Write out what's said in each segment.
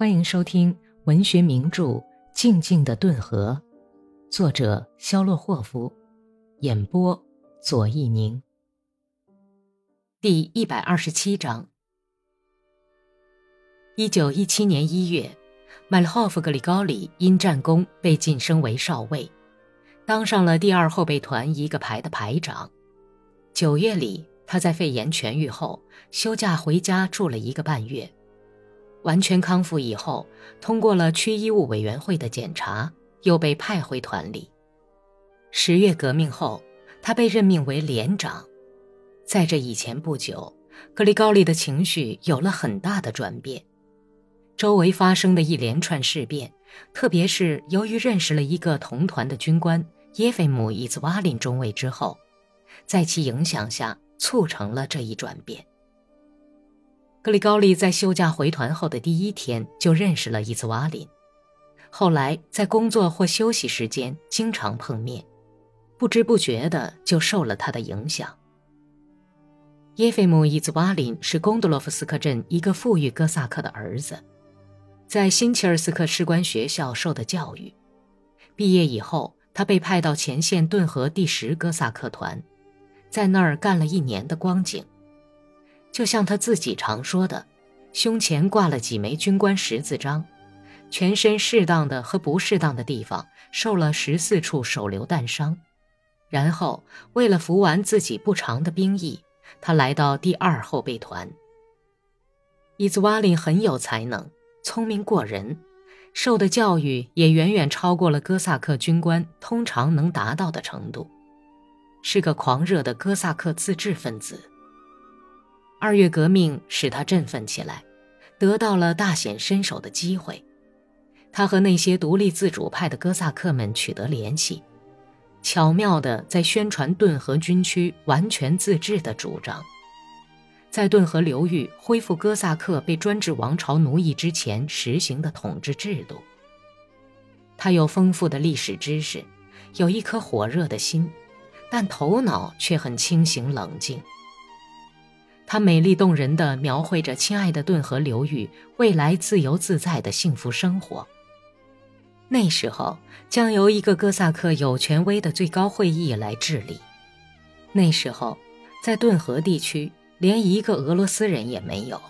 欢迎收听文学名著《静静的顿河》，作者肖洛霍夫，演播左一宁。第一百二十七章。一九一七年一月，麦勒霍夫格里高里因战功被晋升为少尉，当上了第二后备团一个排的排长。九月里，他在肺炎痊愈后休假回家住了一个半月。完全康复以后，通过了区医务委员会的检查，又被派回团里。十月革命后，他被任命为连长。在这以前不久，格里高利的情绪有了很大的转变。周围发生的一连串事变，特别是由于认识了一个同团的军官耶菲姆·伊兹瓦林中尉之后，在其影响下，促成了这一转变。格里高利在休假回团后的第一天就认识了伊兹瓦林，后来在工作或休息时间经常碰面，不知不觉的就受了他的影响。耶菲姆·伊兹瓦林是贡德洛夫斯克镇一个富裕哥萨克的儿子，在新切尔斯克士官学校受的教育，毕业以后他被派到前线顿河第十哥萨克团，在那儿干了一年的光景。就像他自己常说的，胸前挂了几枚军官十字章，全身适当的和不适当的地方受了十四处手榴弹伤。然后为了服完自己不长的兵役，他来到第二后备团。伊兹瓦林很有才能，聪明过人，受的教育也远远超过了哥萨克军官通常能达到的程度，是个狂热的哥萨克自治分子。二月革命使他振奋起来，得到了大显身手的机会。他和那些独立自主派的哥萨克们取得联系，巧妙地在宣传顿河军区完全自治的主张，在顿河流域恢复哥萨克被专制王朝奴役之前实行的统治制度。他有丰富的历史知识，有一颗火热的心，但头脑却很清醒冷静。他美丽动人地描绘着亲爱的顿河流域未来自由自在的幸福生活。那时候将由一个哥萨克有权威的最高会议来治理。那时候，在顿河地区连一个俄罗斯人也没有。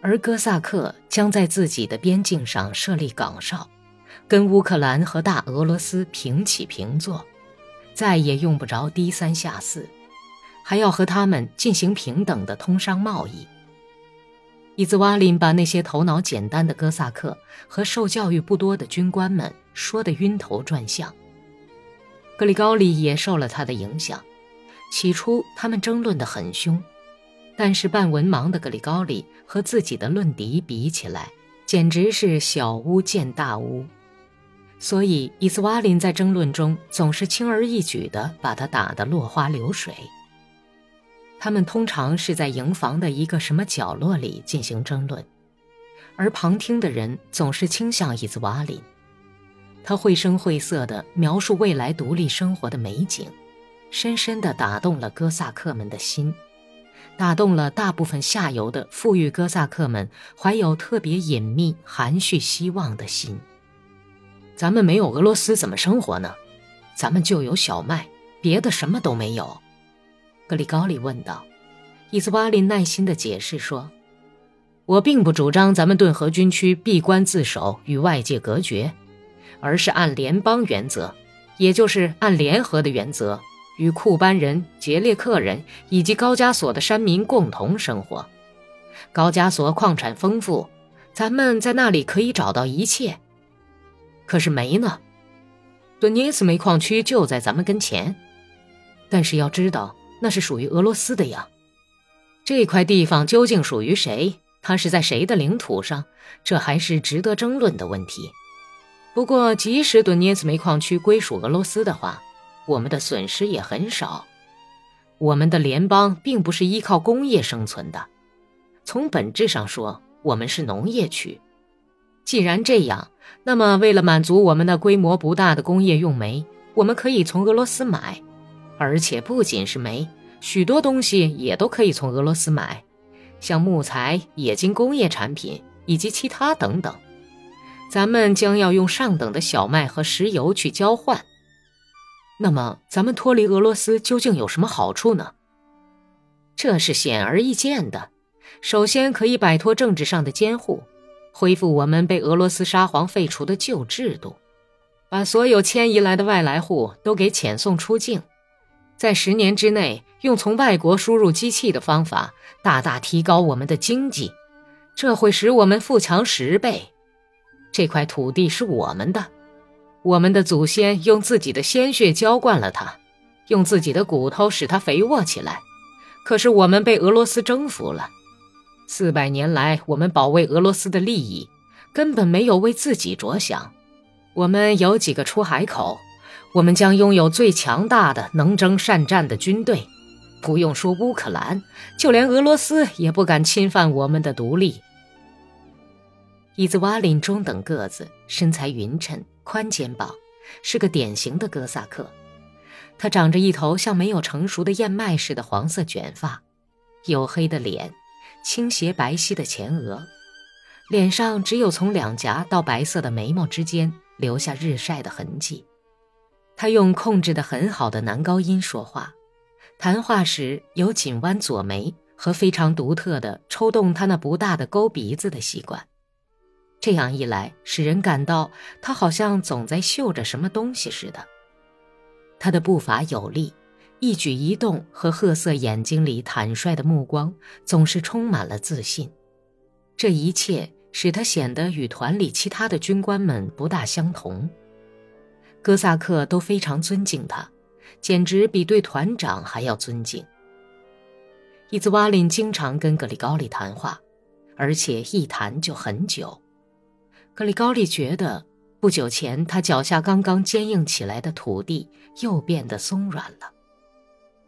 而哥萨克将在自己的边境上设立岗哨，跟乌克兰和大俄罗斯平起平坐，再也用不着低三下四。还要和他们进行平等的通商贸易。伊兹瓦林把那些头脑简单的哥萨克和受教育不多的军官们说得晕头转向。格里高利也受了他的影响。起初他们争论得很凶，但是半文盲的格里高利和自己的论敌比起来，简直是小巫见大巫。所以伊兹瓦林在争论中总是轻而易举地把他打得落花流水。他们通常是在营房的一个什么角落里进行争论，而旁听的人总是倾向伊兹瓦林。他绘声绘色地描述未来独立生活的美景，深深地打动了哥萨克们的心，打动了大部分下游的富裕哥萨克们怀有特别隐秘、含蓄希望的心。咱们没有俄罗斯怎么生活呢？咱们就有小麦，别的什么都没有。格里高利问道：“伊兹瓦林耐心地解释说，我并不主张咱们顿河军区闭关自守，与外界隔绝，而是按联邦原则，也就是按联合的原则，与库班人、捷列克人以及高加索的山民共同生活。高加索矿产丰富，咱们在那里可以找到一切。可是煤呢？顿涅茨煤矿区就在咱们跟前，但是要知道。”那是属于俄罗斯的呀，这块地方究竟属于谁？它是在谁的领土上？这还是值得争论的问题。不过，即使顿涅茨煤矿区归属俄罗斯的话，我们的损失也很少。我们的联邦并不是依靠工业生存的，从本质上说，我们是农业区。既然这样，那么为了满足我们那规模不大的工业用煤，我们可以从俄罗斯买。而且不仅是煤，许多东西也都可以从俄罗斯买，像木材、冶金工业产品，以及其他等等。咱们将要用上等的小麦和石油去交换。那么，咱们脱离俄罗斯究竟有什么好处呢？这是显而易见的。首先，可以摆脱政治上的监护，恢复我们被俄罗斯沙皇废除的旧制度，把所有迁移来的外来户都给遣送出境。在十年之内，用从外国输入机器的方法，大大提高我们的经济，这会使我们富强十倍。这块土地是我们的，我们的祖先用自己的鲜血浇灌了它，用自己的骨头使它肥沃起来。可是我们被俄罗斯征服了，四百年来，我们保卫俄罗斯的利益，根本没有为自己着想。我们有几个出海口。我们将拥有最强大的、能征善战的军队，不用说乌克兰，就连俄罗斯也不敢侵犯我们的独立。伊兹瓦林中等个子，身材匀称，宽肩膀，是个典型的哥萨克。他长着一头像没有成熟的燕麦似的黄色卷发，黝黑的脸，倾斜白皙的前额，脸上只有从两颊到白色的眉毛之间留下日晒的痕迹。他用控制的很好的男高音说话，谈话时有紧弯左眉和非常独特的抽动他那不大的勾鼻子的习惯。这样一来，使人感到他好像总在嗅着什么东西似的。他的步伐有力，一举一动和褐色眼睛里坦率的目光总是充满了自信。这一切使他显得与团里其他的军官们不大相同。哥萨克都非常尊敬他，简直比对团长还要尊敬。伊兹瓦林经常跟格里高利谈话，而且一谈就很久。格里高利觉得，不久前他脚下刚刚坚硬起来的土地又变得松软了。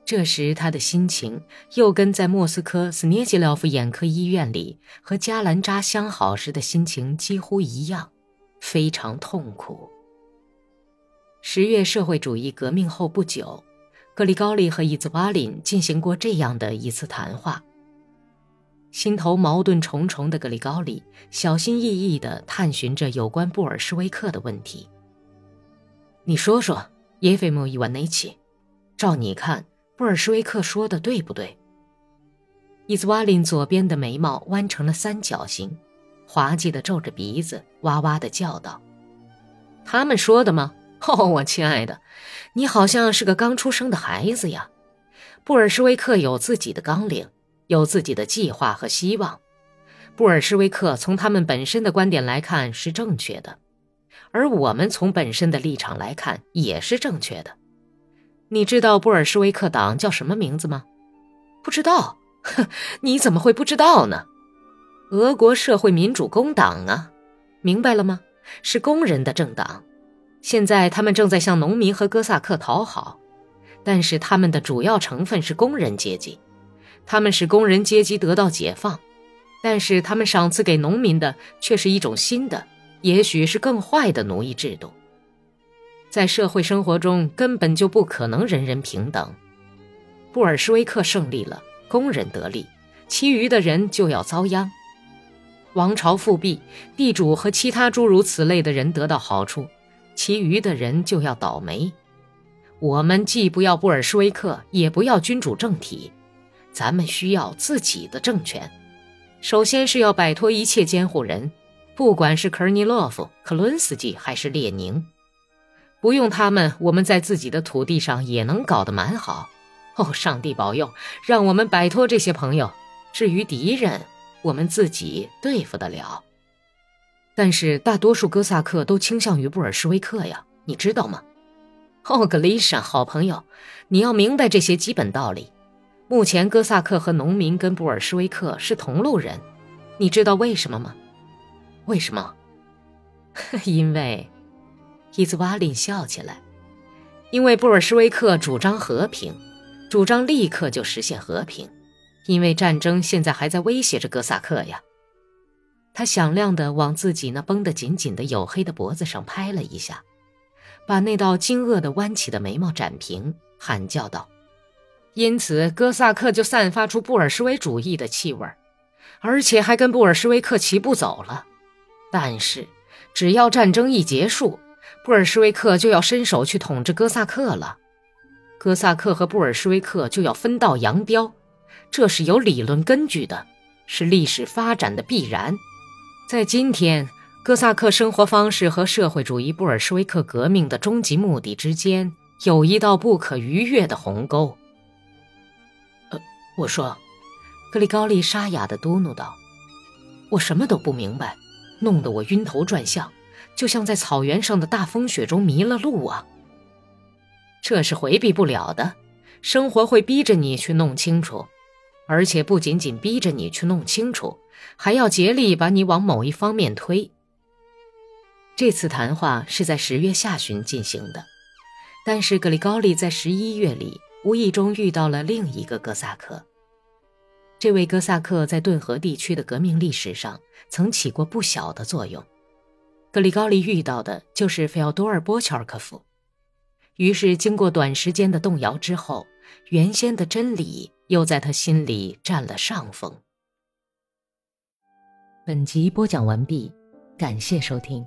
这时他的心情又跟在莫斯科斯涅吉廖夫眼科医院里和加兰扎相好时的心情几乎一样，非常痛苦。十月社会主义革命后不久，格里高利和伊兹瓦林进行过这样的一次谈话。心头矛盾重重的格里高利小心翼翼地探寻着有关布尔什维克的问题。你说说，耶菲莫伊万内奇，照你看，布尔什维克说的对不对？伊兹瓦林左边的眉毛弯成了三角形，滑稽地皱着鼻子，哇哇地叫道：“他们说的吗？”哦，我亲爱的，你好像是个刚出生的孩子呀。布尔什维克有自己的纲领，有自己的计划和希望。布尔什维克从他们本身的观点来看是正确的，而我们从本身的立场来看也是正确的。你知道布尔什维克党叫什么名字吗？不知道？哼，你怎么会不知道呢？俄国社会民主工党啊，明白了吗？是工人的政党。现在他们正在向农民和哥萨克讨好，但是他们的主要成分是工人阶级，他们使工人阶级得到解放，但是他们赏赐给农民的却是一种新的，也许是更坏的奴役制度。在社会生活中根本就不可能人人平等。布尔什维克胜利了，工人得利，其余的人就要遭殃。王朝复辟，地主和其他诸如此类的人得到好处。其余的人就要倒霉。我们既不要布尔什维克，也不要君主政体，咱们需要自己的政权。首先是要摆脱一切监护人，不管是科尔尼洛夫、克伦斯基还是列宁，不用他们，我们在自己的土地上也能搞得蛮好。哦，上帝保佑，让我们摆脱这些朋友。至于敌人，我们自己对付得了。但是大多数哥萨克都倾向于布尔什维克呀，你知道吗？哦，格丽莎，好朋友，你要明白这些基本道理。目前哥萨克和农民跟布尔什维克是同路人，你知道为什么吗？为什么？因为，伊兹瓦林笑起来，因为布尔什维克主张和平，主张立刻就实现和平，因为战争现在还在威胁着哥萨克呀。他响亮地往自己那绷得紧紧的黝黑的脖子上拍了一下，把那道惊愕的弯起的眉毛展平，喊叫道：“因此，哥萨克就散发出布尔什维主义的气味而且还跟布尔什维克齐步走了。但是，只要战争一结束，布尔什维克就要伸手去统治哥萨克了，哥萨克和布尔什维克就要分道扬镳，这是有理论根据的，是历史发展的必然。在今天，哥萨克生活方式和社会主义布尔什维克革命的终极目的之间有一道不可逾越的鸿沟。呃，我说，格里高利沙哑的嘟哝道：“我什么都不明白，弄得我晕头转向。”就像在草原上的大风雪中迷了路啊！这是回避不了的，生活会逼着你去弄清楚，而且不仅仅逼着你去弄清楚，还要竭力把你往某一方面推。这次谈话是在十月下旬进行的，但是格里高利在十一月里无意中遇到了另一个哥萨克。这位哥萨克在顿河地区的革命历史上曾起过不小的作用。格里高利遇到的就是费奥多尔·波乔尔科夫，于是经过短时间的动摇之后，原先的真理又在他心里占了上风。本集播讲完毕，感谢收听。